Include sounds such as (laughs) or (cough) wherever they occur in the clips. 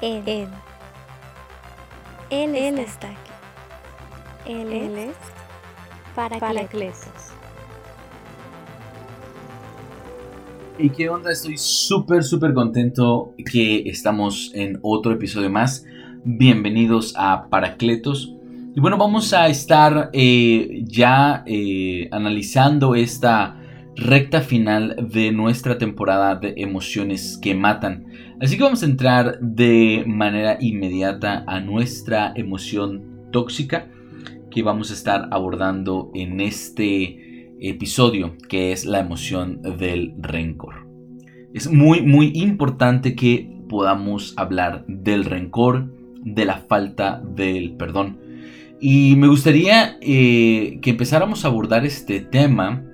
Él. Él. Él, está, aquí. Él, es para Paracletos. ¿Y qué onda? Estoy súper, súper contento que estamos en otro episodio más. Bienvenidos a Paracletos. Y bueno, vamos a estar eh, ya eh, analizando esta recta final de nuestra temporada de emociones que matan. Así que vamos a entrar de manera inmediata a nuestra emoción tóxica que vamos a estar abordando en este episodio, que es la emoción del rencor. Es muy, muy importante que podamos hablar del rencor, de la falta del perdón. Y me gustaría eh, que empezáramos a abordar este tema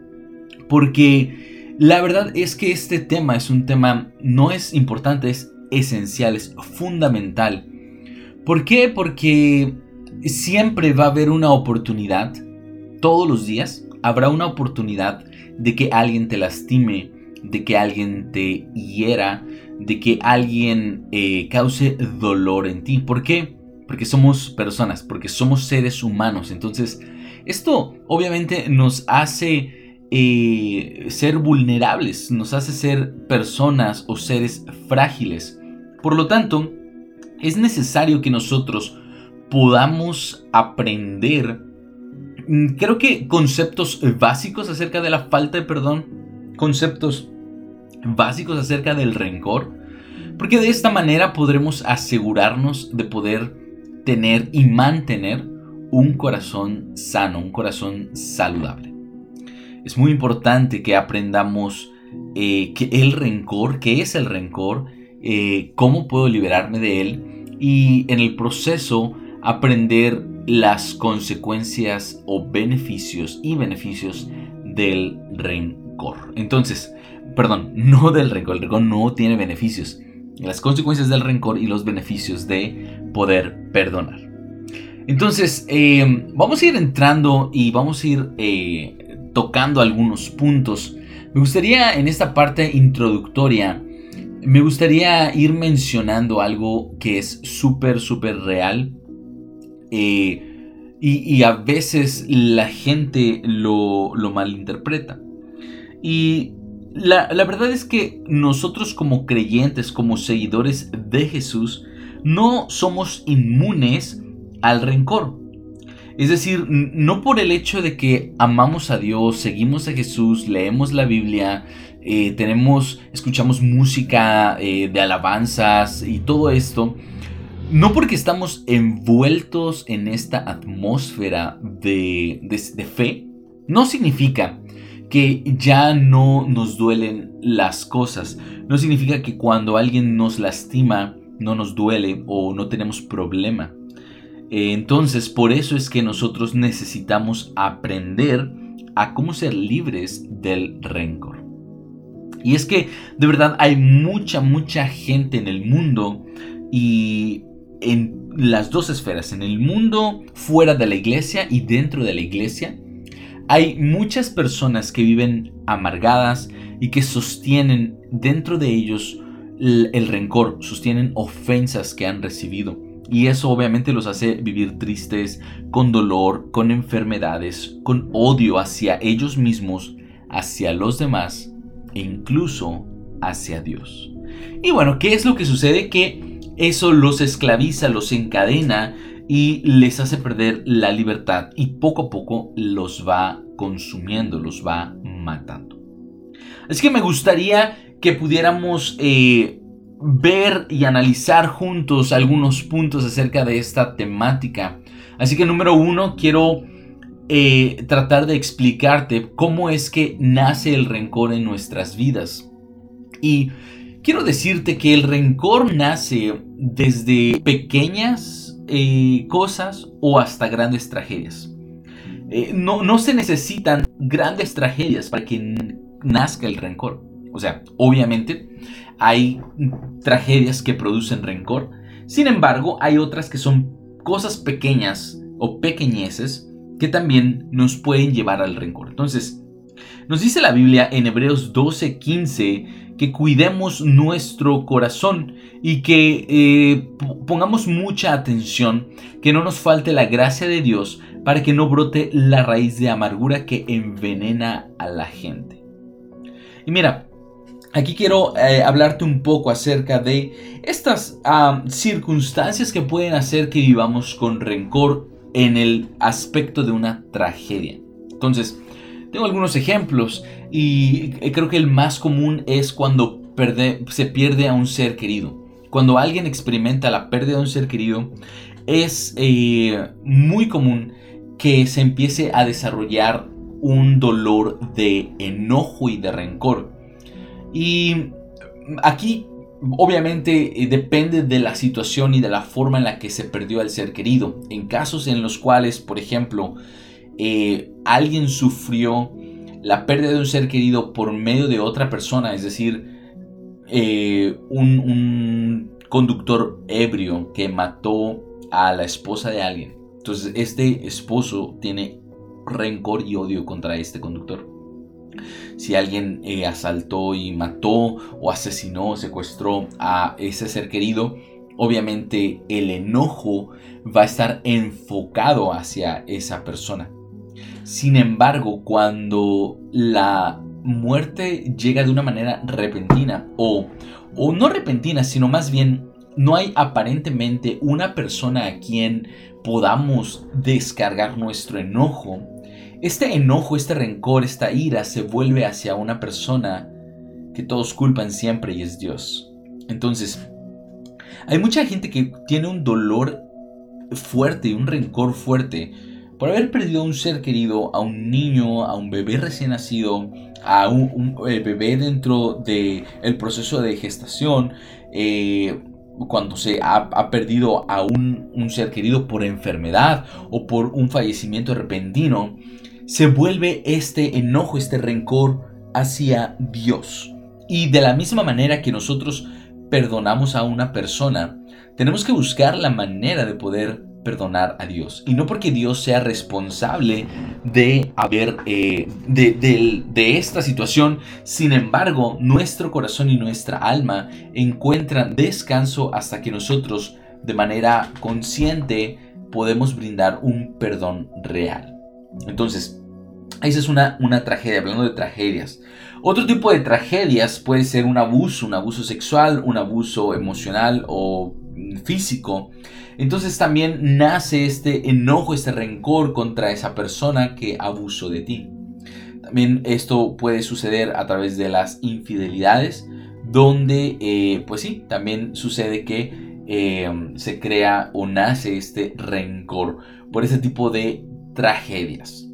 porque la verdad es que este tema es un tema, no es importante, es esencial, es fundamental. ¿Por qué? Porque siempre va a haber una oportunidad, todos los días habrá una oportunidad de que alguien te lastime, de que alguien te hiera, de que alguien eh, cause dolor en ti. ¿Por qué? Porque somos personas, porque somos seres humanos. Entonces, esto obviamente nos hace eh, ser vulnerables, nos hace ser personas o seres frágiles. Por lo tanto, es necesario que nosotros podamos aprender, mm, creo que conceptos básicos acerca de la falta de perdón, conceptos básicos acerca del rencor, porque de esta manera podremos asegurarnos de poder tener y mantener un corazón sano, un corazón saludable es muy importante que aprendamos eh, que el rencor, qué es el rencor, eh, cómo puedo liberarme de él y en el proceso aprender las consecuencias o beneficios y beneficios del rencor. Entonces, perdón, no del rencor, el rencor no tiene beneficios. Las consecuencias del rencor y los beneficios de poder perdonar. Entonces, eh, vamos a ir entrando y vamos a ir tocando algunos puntos. Me gustaría en esta parte introductoria, me gustaría ir mencionando algo que es súper, súper real. Eh, y, a veces la gente lo, malinterpreta. Y la, la verdad es que nosotros como creyentes, como seguidores de Jesús, no somos inmunes al rencor. Es decir, no por el hecho de que amamos a Dios, seguimos a Jesús, leemos la Biblia, eh, tenemos, escuchamos música eh, de alabanzas y todo esto, no porque estamos envueltos en esta atmósfera de, de fe, no significa que ya no nos duelen las cosas. No significa que cuando alguien nos lastima no nos duele o no tenemos problema. Entonces, por eso es que nosotros necesitamos aprender a cómo ser libres del rencor. Y es que de verdad hay mucha, mucha gente en el mundo y en las dos esferas, en el mundo fuera de la iglesia y dentro de la iglesia, hay muchas personas que viven amargadas y que sostienen dentro de ellos el, rencor, sostienen ofensas que han recibido. Y eso obviamente los hace vivir tristes, con dolor, con enfermedades, con odio hacia ellos mismos, hacia los demás e incluso hacia Dios. Y bueno, ¿qué es lo que sucede? Que eso los esclaviza, los encadena y les hace perder la libertad y poco a poco los va consumiendo, los va matando. Así que me gustaría que pudiéramos eh, ver y analizar juntos algunos puntos acerca de esta temática. Así que número uno, quiero eh, tratar de explicarte cómo es que nace el rencor en nuestras vidas. Y quiero decirte que el rencor nace desde pequeñas eh, cosas o hasta grandes tragedias. Eh, no, no se necesitan grandes tragedias para que nazca el rencor. O sea, obviamente hay tragedias que producen rencor. Sin embargo, hay otras que son cosas pequeñas o pequeñeces que también nos pueden llevar al rencor. Entonces, nos dice la Biblia en Hebreos 12:15 que cuidemos nuestro corazón y que eh, pongamos mucha atención, que no nos falte la gracia de Dios para que no brote la raíz de amargura que envenena a la gente. Y mira, aquí quiero eh, hablarte un poco acerca de estas circunstancias que pueden hacer que vivamos con rencor en el aspecto de una tragedia. Entonces, tengo algunos ejemplos y creo que el más común es cuando se pierde a un ser querido. Cuando alguien experimenta la pérdida de un ser querido, es eh, muy común que se empiece a desarrollar un dolor de enojo y de rencor. Y aquí obviamente eh, depende de la situación y de la forma en la que se perdió al ser querido. En casos en los cuales, por ejemplo, eh, alguien sufrió la pérdida de un ser querido por medio de otra persona, es decir, eh, un, conductor ebrio que mató a la esposa de alguien. Entonces este esposo tiene rencor y odio contra este conductor. Si alguien eh, asaltó y mató o asesinó o secuestró a ese ser querido, obviamente el enojo va a estar enfocado hacia esa persona. Sin embargo, cuando la muerte llega de una manera repentina o, o no repentina, sino más bien no hay aparentemente una persona a quien podamos descargar nuestro enojo, este enojo, este rencor, esta ira se vuelve hacia una persona que todos culpan siempre y es Dios. Entonces, hay mucha gente que tiene un dolor fuerte, un rencor fuerte por haber perdido a un ser querido, a un niño, a un bebé recién nacido, a un, bebé dentro del el proceso de gestación, eh, cuando se ha, perdido a un, ser querido por enfermedad o por un fallecimiento repentino, se vuelve este enojo, este rencor hacia Dios. Y de la misma manera que nosotros perdonamos a una persona, tenemos que buscar la manera de poder perdonar a Dios. Y no porque Dios sea responsable de haber, eh, de, esta situación, sin embargo, nuestro corazón y nuestra alma encuentran descanso hasta que nosotros, de manera consciente, podemos brindar un perdón real. Entonces, esa es una, una tragedia, hablando de tragedias. Otro tipo de tragedias puede ser un abuso, un abuso sexual, un abuso emocional o físico. Entonces también nace este enojo, este rencor contra esa persona que abusó de ti. También esto puede suceder a través de las infidelidades, donde eh, pues sí, también sucede que eh, se crea o nace este rencor por ese tipo de tragedias.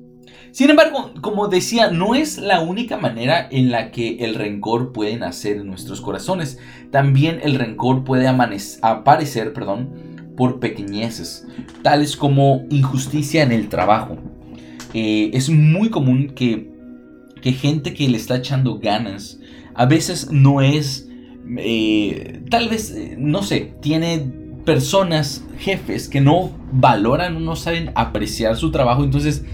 Sin embargo, como decía, no es la única manera en la que el rencor puede nacer en nuestros corazones. También el rencor puede aparecer perdón, por pequeñeces, tales como injusticia en el trabajo. Eh, es muy común que, que, gente que le está echando ganas a veces no es, eh, tal vez, eh, no sé, tiene personas, jefes que no valoran no saben apreciar su trabajo, entonces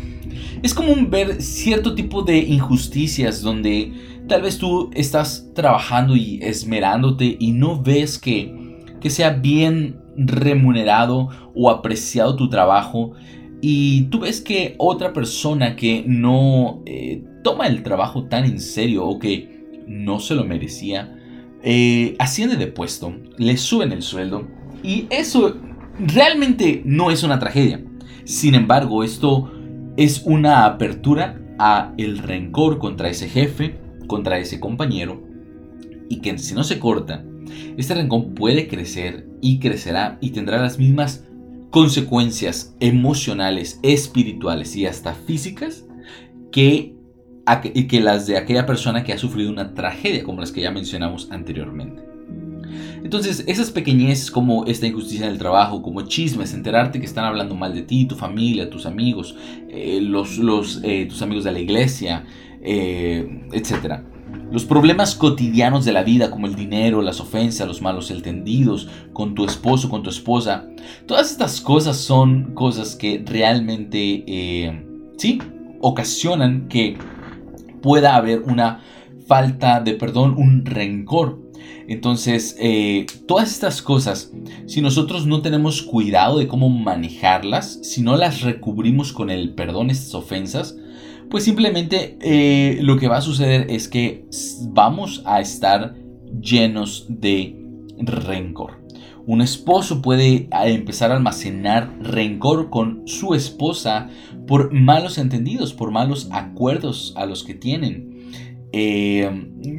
es común ver cierto tipo de injusticias donde tal vez tú estás trabajando y esmerándote y no ves que, que sea bien remunerado o apreciado tu trabajo. Y tú ves que otra persona que no eh, toma el trabajo tan en serio o que no se lo merecía, eh, asciende de puesto, le suben el sueldo y eso realmente no es una tragedia. Sin embargo, esto es una apertura a el rencor contra ese jefe, contra ese compañero, y que si no se corta, este rencor puede crecer y crecerá y tendrá las mismas consecuencias emocionales, espirituales y hasta físicas que, que las de aquella persona que ha sufrido una tragedia como las que ya mencionamos anteriormente. Entonces, esas pequeñeces como esta injusticia en el trabajo, como chismes, enterarte que están hablando mal de ti, tu familia, tus amigos, eh, los, los eh, tus amigos de la iglesia, eh, etc. Los problemas cotidianos de la vida, como el dinero, las ofensas, los malos entendidos, con tu esposo, con tu esposa, todas estas cosas son cosas que realmente, sí, ocasionan que pueda haber una falta de perdón, un rencor. Entonces, eh, todas estas cosas, si nosotros no tenemos cuidado de cómo manejarlas, si no las recubrimos con el perdón, estas ofensas, pues simplemente eh, lo que va a suceder es que vamos a estar llenos de rencor. Un esposo puede empezar a almacenar rencor con su esposa por malos entendidos, por malos acuerdos a los que tienen. Eh,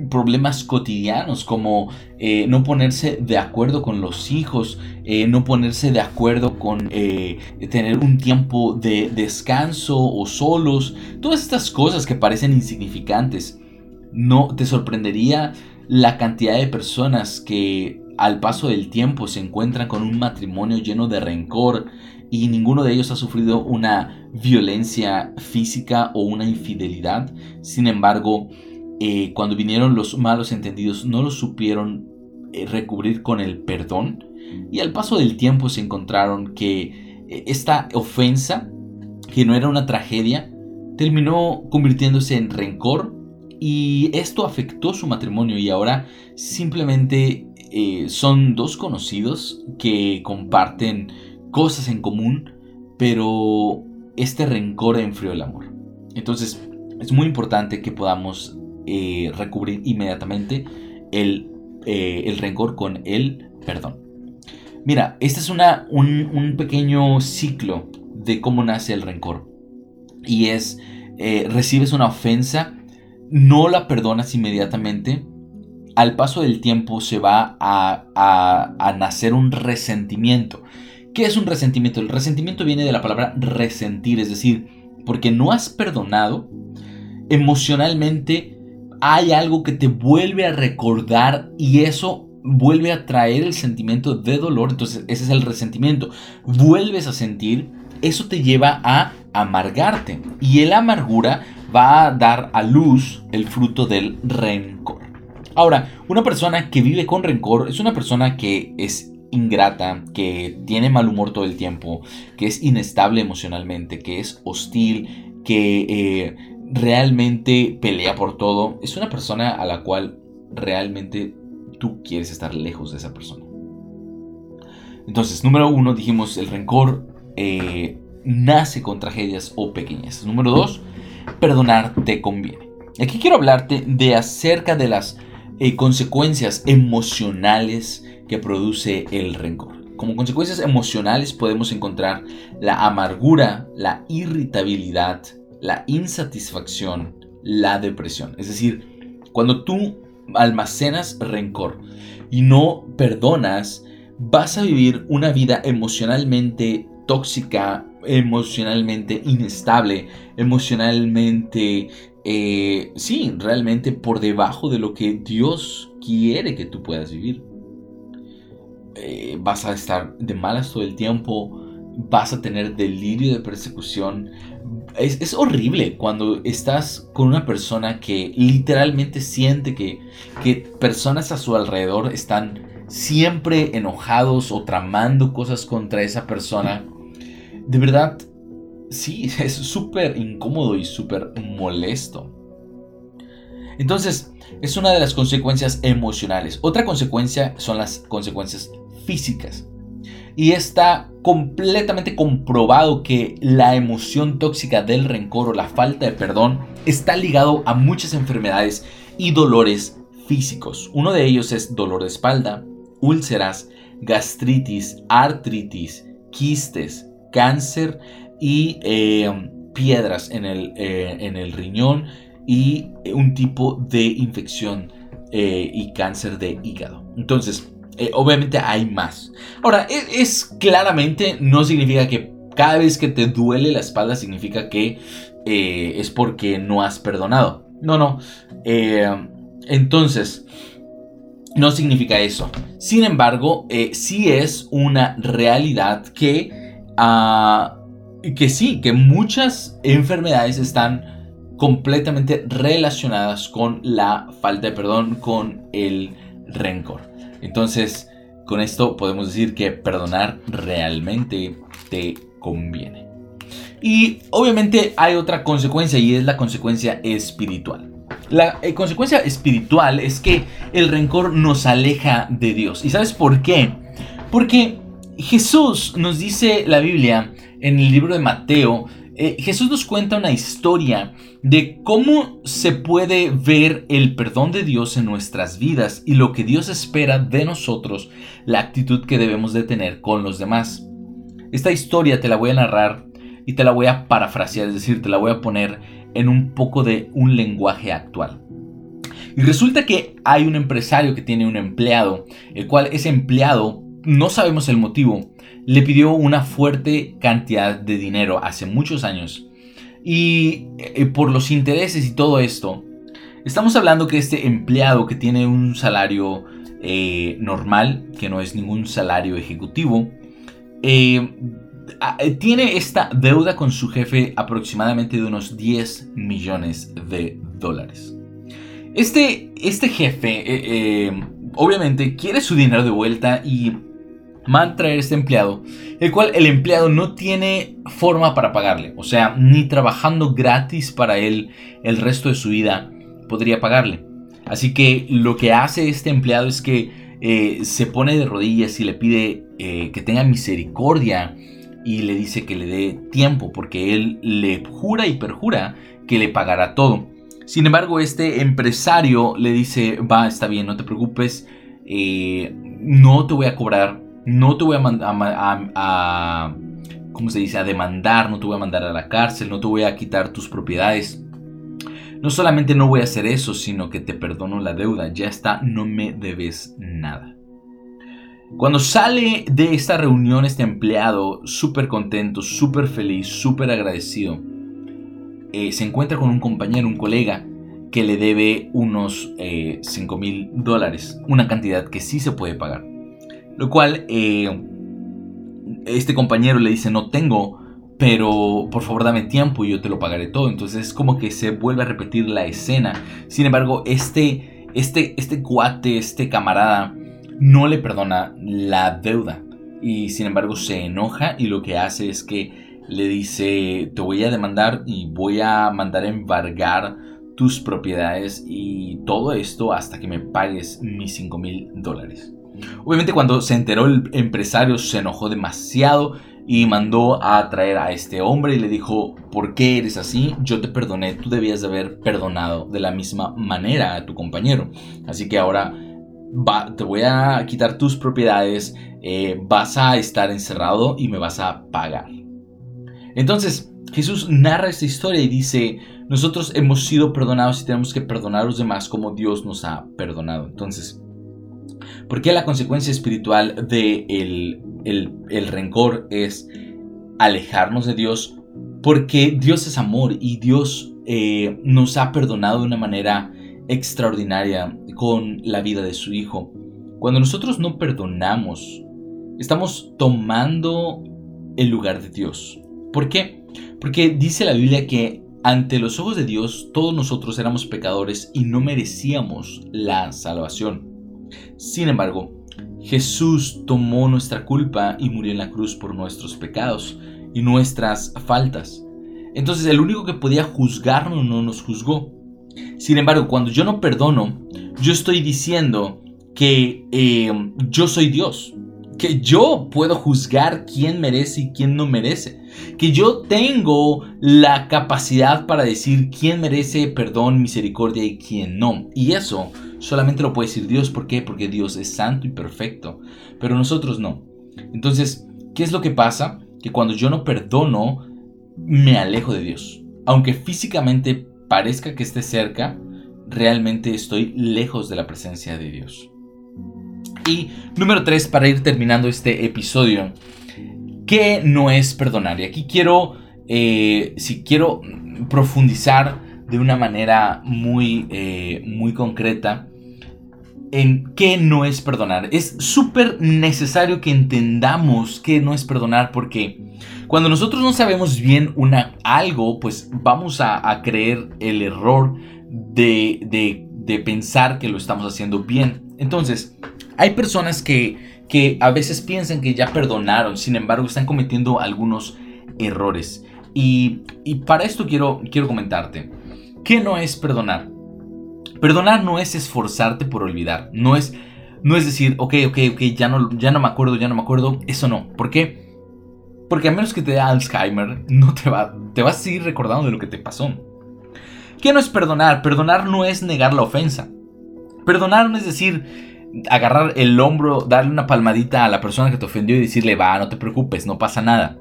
problemas cotidianos como eh, no ponerse de acuerdo con los hijos, eh, no ponerse de acuerdo con tener un tiempo de descanso o solos, todas estas cosas que parecen insignificantes. No te sorprendería la cantidad de personas que al paso del tiempo se encuentran con un matrimonio lleno de rencor y ninguno de ellos ha sufrido una violencia física o una infidelidad. Sin embargo, eh, cuando vinieron los malos entendidos no lo supieron eh, recubrir con el perdón y al paso del tiempo se encontraron que eh, esta ofensa, que no era una tragedia, terminó convirtiéndose en rencor y esto afectó su matrimonio y ahora simplemente son dos conocidos que comparten cosas en común, pero este rencor enfrió el amor. Entonces es muy importante que podamos eh, recubrir inmediatamente el, eh, el, rencor con el perdón. Mira, este es una, un, pequeño ciclo de cómo nace el rencor. Y es, eh, recibes una ofensa, no la perdonas inmediatamente, al paso del tiempo se va a, a, a, nacer un resentimiento. ¿Qué es un resentimiento? El resentimiento viene de la palabra resentir, es decir, porque no has perdonado, emocionalmente hay algo que te vuelve a recordar y eso vuelve a traer el sentimiento de dolor. Entonces ese es el resentimiento. Vuelves a sentir, eso te lleva a amargarte. Y el amargura va a dar a luz el fruto del rencor. Ahora, una persona que vive con rencor es una persona que es ingrata, que tiene mal humor todo el tiempo, que es inestable emocionalmente, que es hostil, que eh, realmente pelea por todo, es una persona a la cual realmente tú quieres estar lejos de esa persona. Entonces, número uno, dijimos, el rencor eh, nace con tragedias o pequeñas. Número dos, perdonar te conviene. Aquí quiero hablarte de acerca de las eh, consecuencias emocionales que produce el rencor. Como consecuencias emocionales podemos encontrar la amargura, la irritabilidad, la insatisfacción, la depresión. Es decir, cuando tú almacenas rencor y no perdonas, vas a vivir una vida emocionalmente tóxica, emocionalmente inestable, emocionalmente, eh, sí, realmente por debajo de lo que Dios quiere que tú puedas vivir. Eh, vas a estar de malas todo el tiempo, vas a tener delirio de persecución, es, horrible cuando estás con una persona que literalmente siente que, que personas a su alrededor están siempre enojados o tramando cosas contra esa persona. De verdad, sí, (laughs) es súper incómodo y súper molesto. Entonces, es una de las consecuencias emocionales. Otra consecuencia son las consecuencias físicas. Y está completamente comprobado que la emoción tóxica del rencor o la falta de perdón está ligado a muchas enfermedades y dolores físicos. Uno de ellos es dolor de espalda, úlceras, gastritis, artritis, quistes, cáncer y eh, piedras en el, eh, en el, riñón y un tipo de infección eh, y cáncer de hígado. Entonces, eh, obviamente hay más. Ahora, e, es, claramente, no significa que cada vez que te duele la espalda significa que eh, es porque no has perdonado. No, no. Eh, entonces, no significa eso. Sin embargo, sí es una realidad que, ah, que sí, que muchas enfermedades están completamente relacionadas con la falta de perdón, con el rencor. Entonces, con esto podemos decir que perdonar realmente te conviene. Y obviamente hay otra consecuencia y es la consecuencia espiritual. La eh, consecuencia espiritual es que el rencor nos aleja de Dios. ¿Y sabes por qué? Porque Jesús nos dice la Biblia en el libro de Mateo, eh, Jesús nos cuenta una historia de cómo se puede ver el perdón de Dios en nuestras vidas y lo que Dios espera de nosotros, la actitud que debemos de tener con los demás. Esta historia te la voy a narrar y te la voy a parafrasear, es decir, te la voy a poner en un poco de un lenguaje actual. Y resulta que hay un empresario que tiene un empleado, el cual ese empleado, no sabemos el motivo, le pidió una fuerte cantidad de dinero hace muchos años. Y eh, por los intereses y todo esto, estamos hablando que este empleado que tiene un salario eh, normal, que no es ningún salario ejecutivo, eh, tiene esta deuda con su jefe aproximadamente de unos 10 millones de dólares. Este, este jefe obviamente quiere su dinero de vuelta y a traer este empleado, el cual el empleado no tiene forma para pagarle, o sea, ni trabajando gratis para él el resto de su vida podría pagarle. Así que lo que hace este empleado es que eh, se pone de rodillas y le pide eh, que tenga misericordia y le dice que le dé tiempo porque él le jura y perjura que le pagará todo. Sin embargo, este empresario le dice, va, está bien, no te preocupes, eh, no te voy a cobrar no te voy a, a, a, ¿cómo se dice? A demandar, no te voy a mandar a la cárcel, no te voy a quitar tus propiedades. No solamente no voy a hacer eso, sino que te perdono la deuda. Ya está, no me debes nada. Cuando sale de esta reunión este empleado súper contento, súper feliz, súper agradecido, eh, se encuentra con un compañero, un colega, que le debe unos 5 eh, mil dólares, una cantidad que sí se puede pagar. Lo cual eh, este compañero le dice, no tengo, pero por favor dame tiempo y yo te lo pagaré todo. Entonces es como que se vuelve a repetir la escena. Sin embargo, este, este, este cuate, este camarada, no le perdona la deuda. Y sin embargo se enoja y lo que hace es que le dice, te voy a demandar y voy a mandar a embargar tus propiedades y todo esto hasta que me pagues mis 5 mil dólares. Obviamente cuando se enteró el empresario se enojó demasiado y mandó a traer a este hombre y le dijo, ¿por qué eres así? Yo te perdoné, tú debías de haber perdonado de la misma manera a tu compañero. Así que ahora te voy a quitar tus propiedades, eh, vas a estar encerrado y me vas a pagar. Entonces Jesús narra esta historia y dice, nosotros hemos sido perdonados y tenemos que perdonar a los demás como Dios nos ha perdonado. Entonces, porque la consecuencia espiritual de el, rencor es alejarnos de Dios, porque Dios es amor y Dios eh, nos ha perdonado de una manera extraordinaria con la vida de su Hijo. Cuando nosotros no perdonamos, estamos tomando el lugar de Dios. ¿Por qué? Porque dice la Biblia que ante los ojos de Dios todos nosotros éramos pecadores y no merecíamos la salvación. Sin embargo, Jesús tomó nuestra culpa y murió en la cruz por nuestros pecados y nuestras faltas. Entonces el único que podía juzgarnos no nos juzgó. Sin embargo, cuando yo no perdono, yo estoy diciendo que eh, yo soy Dios, que yo puedo juzgar quién merece y quién no merece, que yo tengo la capacidad para decir quién merece perdón, misericordia y quién no. Y eso solamente lo puede decir Dios. ¿Por qué? Porque Dios es santo y perfecto. Pero nosotros no. Entonces, ¿qué es lo que pasa? Que cuando yo no perdono, me alejo de Dios. Aunque físicamente parezca que esté cerca, realmente estoy lejos de la presencia de Dios. Y número 3, para ir terminando este episodio, ¿qué no es perdonar? Y aquí quiero, eh, si quiero profundizar de una manera muy, eh, muy concreta en qué no es perdonar. Es súper necesario que entendamos qué no es perdonar porque cuando nosotros no sabemos bien una, algo, pues vamos a, creer el error de, de, de, pensar que lo estamos haciendo bien. Entonces, hay personas que, que a veces piensan que ya perdonaron, sin embargo están cometiendo algunos errores. Y, y para esto quiero, quiero comentarte. ¿Qué no es perdonar? Perdonar no es esforzarte por olvidar, no es, no es decir, ok, ok, ok, ya no, ya no me acuerdo, ya no me acuerdo, eso no. ¿Por qué? Porque a menos que te dé Alzheimer, no te va, te vas a seguir recordando de lo que te pasó. ¿Qué no es perdonar? Perdonar no es negar la ofensa. Perdonar no es decir, agarrar el hombro, darle una palmadita a la persona que te ofendió y decirle, va, no te preocupes, no pasa nada.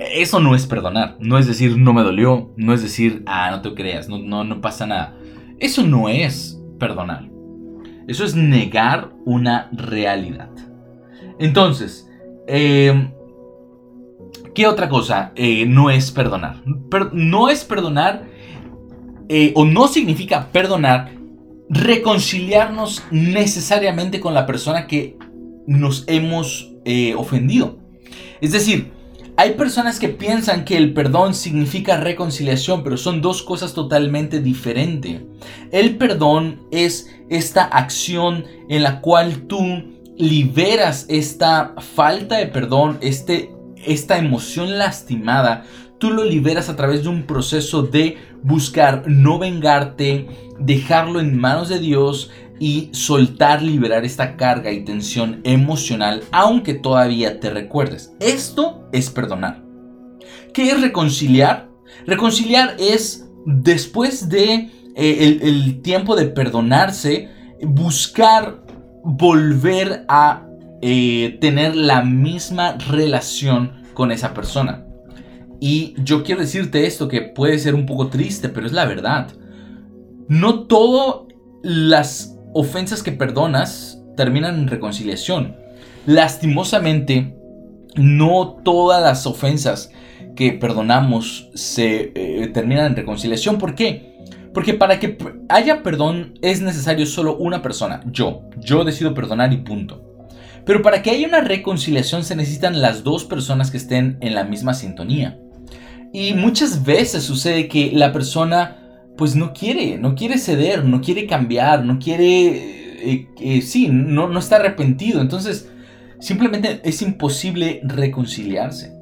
Eso no es perdonar. No es decir, no me dolió. No es decir, ah, no te creas, no, no, no pasa nada. Eso no es perdonar. Eso es negar una realidad. Entonces, eh, ¿qué otra cosa eh, no es perdonar? no es perdonar eh, o no significa perdonar reconciliarnos necesariamente con la persona que nos hemos ofendido. Es decir, hay personas que piensan que el perdón significa reconciliación, pero son dos cosas totalmente diferentes. El perdón es esta acción en la cual tú liberas esta falta de perdón, este, esta emoción lastimada, tú lo liberas a través de un proceso de buscar no vengarte, dejarlo en manos de Dios, y soltar, liberar esta carga y tensión emocional, aunque todavía te recuerdes. Esto es perdonar. ¿Qué es reconciliar? Reconciliar es, después de eh, el, tiempo de perdonarse, buscar volver a eh, tener la misma relación con esa persona. Y yo quiero decirte esto que puede ser un poco triste, pero es la verdad. No todo las ofensas que perdonas terminan en reconciliación. Lastimosamente, no todas las ofensas que perdonamos se eh, terminan en reconciliación. ¿Por qué? Porque para que haya perdón es necesario solo una persona, yo. Yo decido perdonar y punto. Pero para que haya una reconciliación se necesitan las dos personas que estén en la misma sintonía. Y muchas veces sucede que la persona pues no quiere, no quiere ceder, no quiere cambiar, no quiere, eh, eh, sí, no, no está arrepentido. Entonces, simplemente es imposible reconciliarse.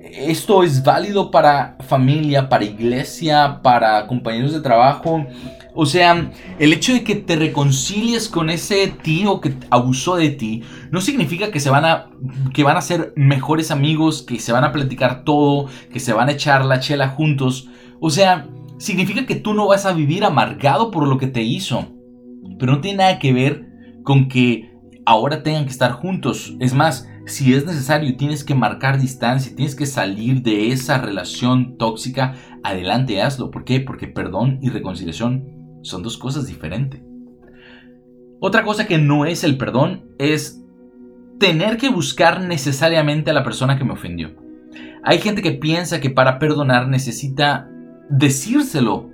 Esto es válido para familia, para iglesia, para compañeros de trabajo. O sea, el hecho de que te reconcilies con ese tío que abusó de ti no significa que se van a que van a ser mejores amigos, que se van a platicar todo, que se van a echar la chela juntos. O sea, significa que tú no vas a vivir amargado por lo que te hizo. Pero no tiene nada que ver con que ahora tengan que estar juntos. Es más, si es necesario tienes que marcar distancia, tienes que salir de esa relación tóxica, adelante hazlo. ¿Por qué? Porque perdón y reconciliación son dos cosas diferentes. Otra cosa que no es el perdón es tener que buscar necesariamente a la persona que me ofendió. Hay gente que piensa que para perdonar necesita decírselo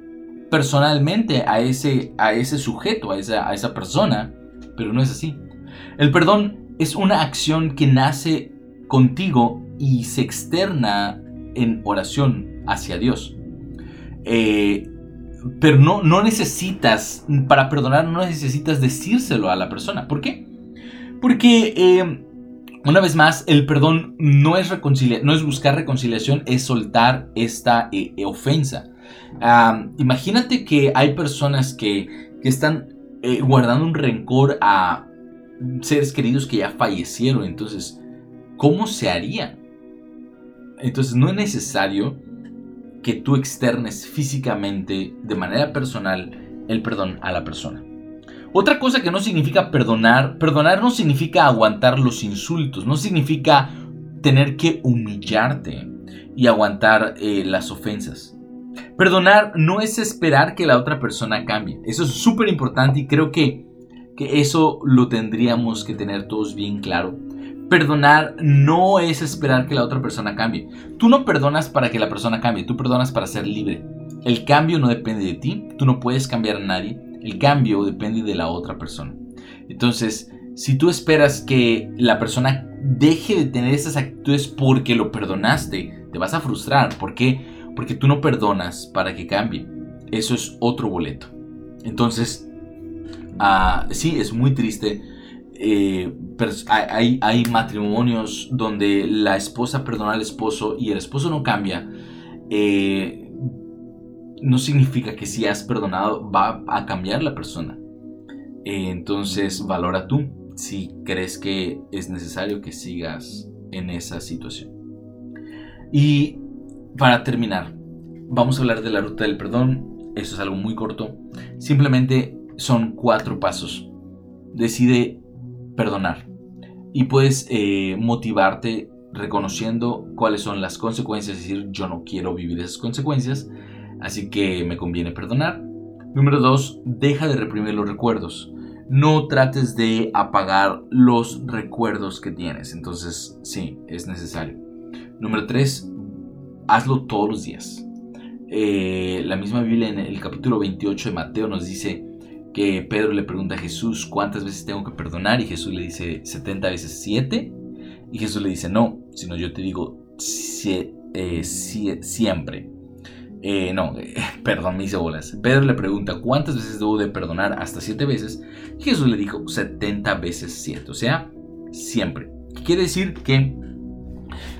personalmente a ese, a ese sujeto, a esa, a esa persona, pero no es así. El perdón es una acción que nace contigo y se externa en oración hacia Dios. Eh, pero no, no necesitas, para perdonar, no necesitas decírselo a la persona. ¿Por qué? Porque, eh, una vez más, el perdón no es, no es buscar reconciliación, es soltar esta eh, ofensa imagínate que hay personas que, están eh, guardando un rencor a seres queridos que ya fallecieron. Entonces, ¿cómo se haría? Entonces, no es necesario que tú externes físicamente, de manera personal, el perdón a la persona. Otra cosa que no significa perdonar, perdonar no significa aguantar los insultos, no significa tener que humillarte y aguantar eh, las ofensas. Perdonar no es esperar que la otra persona cambie. Eso es súper importante y creo que, que eso lo tendríamos que tener todos bien claro. Perdonar no es esperar que la otra persona cambie. Tú no perdonas para que la persona cambie, tú perdonas para ser libre. El cambio no depende de ti, tú no puedes cambiar a nadie, el cambio depende de la otra persona. Entonces, si tú esperas que la persona deje de tener esas actitudes porque lo perdonaste, te vas a frustrar. ¿Por qué? porque tú no perdonas para que cambie. Eso es otro boleto. Entonces, uh, sí, es muy triste. Eh, hay, hay, matrimonios donde la esposa perdona al esposo y el esposo no cambia. Eh, no significa que si has perdonado va a cambiar la persona. entonces valora tú si crees que es necesario que sigas en esa situación. Y para terminar, vamos a hablar de la ruta del perdón. Eso es algo muy corto. Simplemente son cuatro pasos. Decide perdonar. Y puedes eh, motivarte reconociendo cuáles son las consecuencias, es decir, yo no quiero vivir esas consecuencias, así que me conviene perdonar. Número dos, deja de reprimir los recuerdos. No trates de apagar los recuerdos que tienes. Entonces, sí, es necesario. Número tres, hazlo todos los días. Eh, la misma Biblia en el capítulo 28 de Mateo nos dice que Pedro le pregunta a Jesús cuántas veces tengo que perdonar y Jesús le dice 70 veces 7 y Jesús le dice no, sino yo te digo eh, siempre. Eh, no, (laughs) perdón, me hice bolas. Pedro le pregunta cuántas veces debo de perdonar hasta 7 veces Jesús le dijo 70 veces 7, o sea, siempre. quiere decir que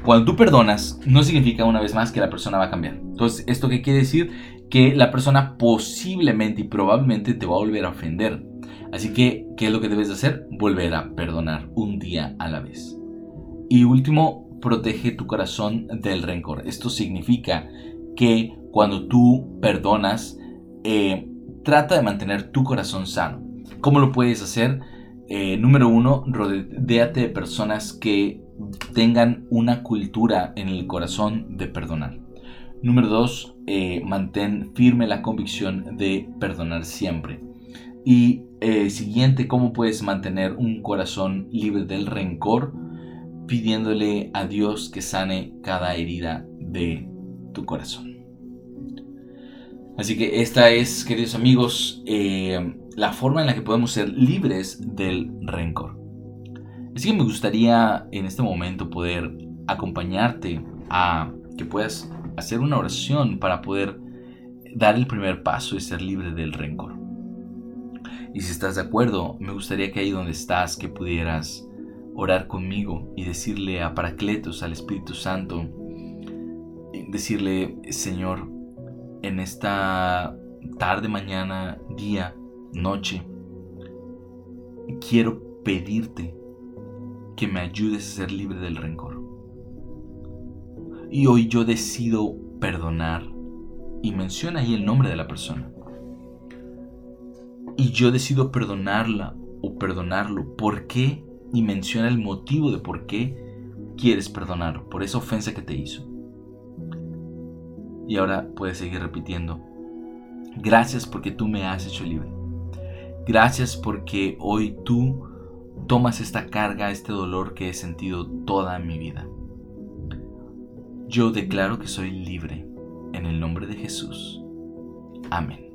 cuando tú perdonas, no significa una vez más que la persona va a cambiar. Entonces, ¿esto qué quiere decir? Que la persona posiblemente y probablemente te va a volver a ofender. Así que, ¿qué es lo que debes de hacer? Volver a perdonar un día a la vez. Y último, protege tu corazón del rencor. Esto significa que cuando tú perdonas, eh, trata de mantener tu corazón sano. ¿Cómo lo puedes hacer? Eh, número uno, rodéate de personas que tengan una cultura en el corazón de perdonar. Número dos, eh, mantén firme la convicción de perdonar siempre. Y siguiente, ¿cómo puedes mantener un corazón libre del rencor? Pidiéndole a Dios que sane cada herida de tu corazón. Así que esta es, queridos amigos, eh, la forma en la que podemos ser libres del rencor. Así que me gustaría en este momento poder acompañarte a que puedas hacer una oración para poder dar el primer paso y ser libre del rencor. Y si estás de acuerdo, me gustaría que ahí donde estás, que pudieras orar conmigo y decirle a Paracletos, al Espíritu Santo, decirle, Señor, en esta tarde, mañana, día, noche, quiero pedirte que me ayudes a ser libre del rencor. Y hoy yo decido perdonar y menciona ahí el nombre de la persona. Y yo decido perdonarla o perdonarlo. ¿Por qué? Y menciona el motivo de por qué quieres perdonar por esa ofensa que te hizo. Y ahora puedes seguir repitiendo. Gracias porque tú me has hecho libre. Gracias porque hoy tú tomas esta carga, este dolor que he sentido toda mi vida. Yo declaro que soy libre en el nombre de Jesús. Amén.